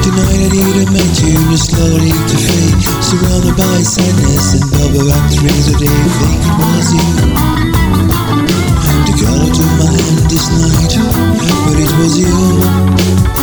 Tonight I need a met you and slowly to fade. Surrounded by sadness and bubble wrap trees They think it was you. The who took my hand this night But it was you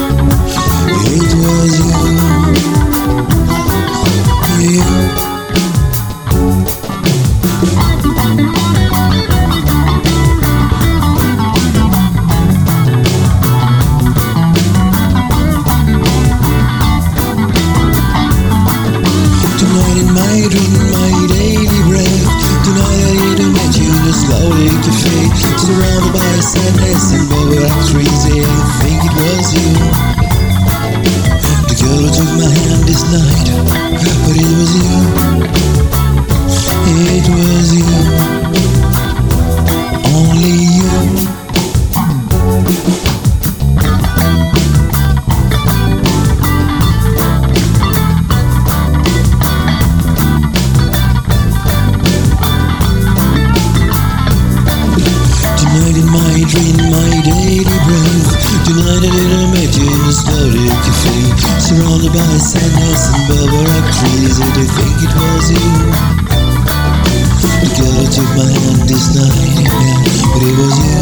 slowly to fade Surrounded by sadness and bubble up trees They think it was you. The girl who took my hand this night But it was you you to fade Surrounded by sadness and rock trees They think it was you The girl took my hand this night, But you It was you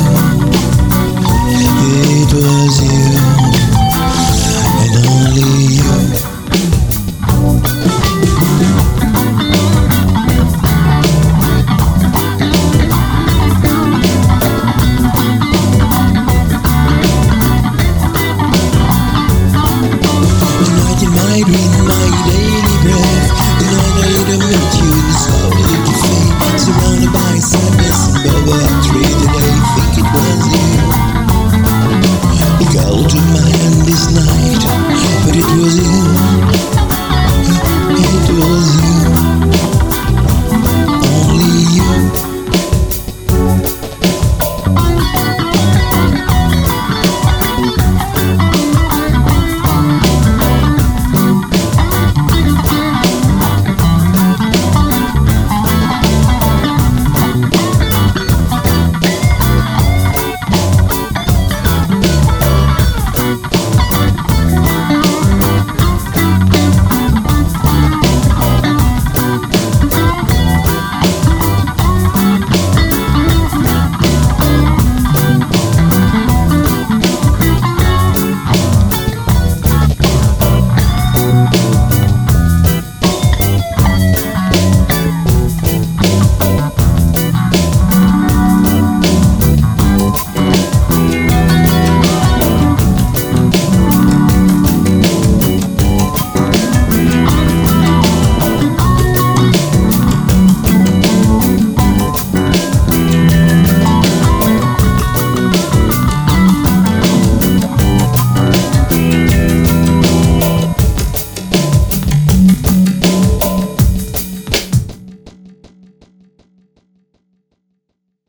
girl took my hand this night, but it was you. It was you.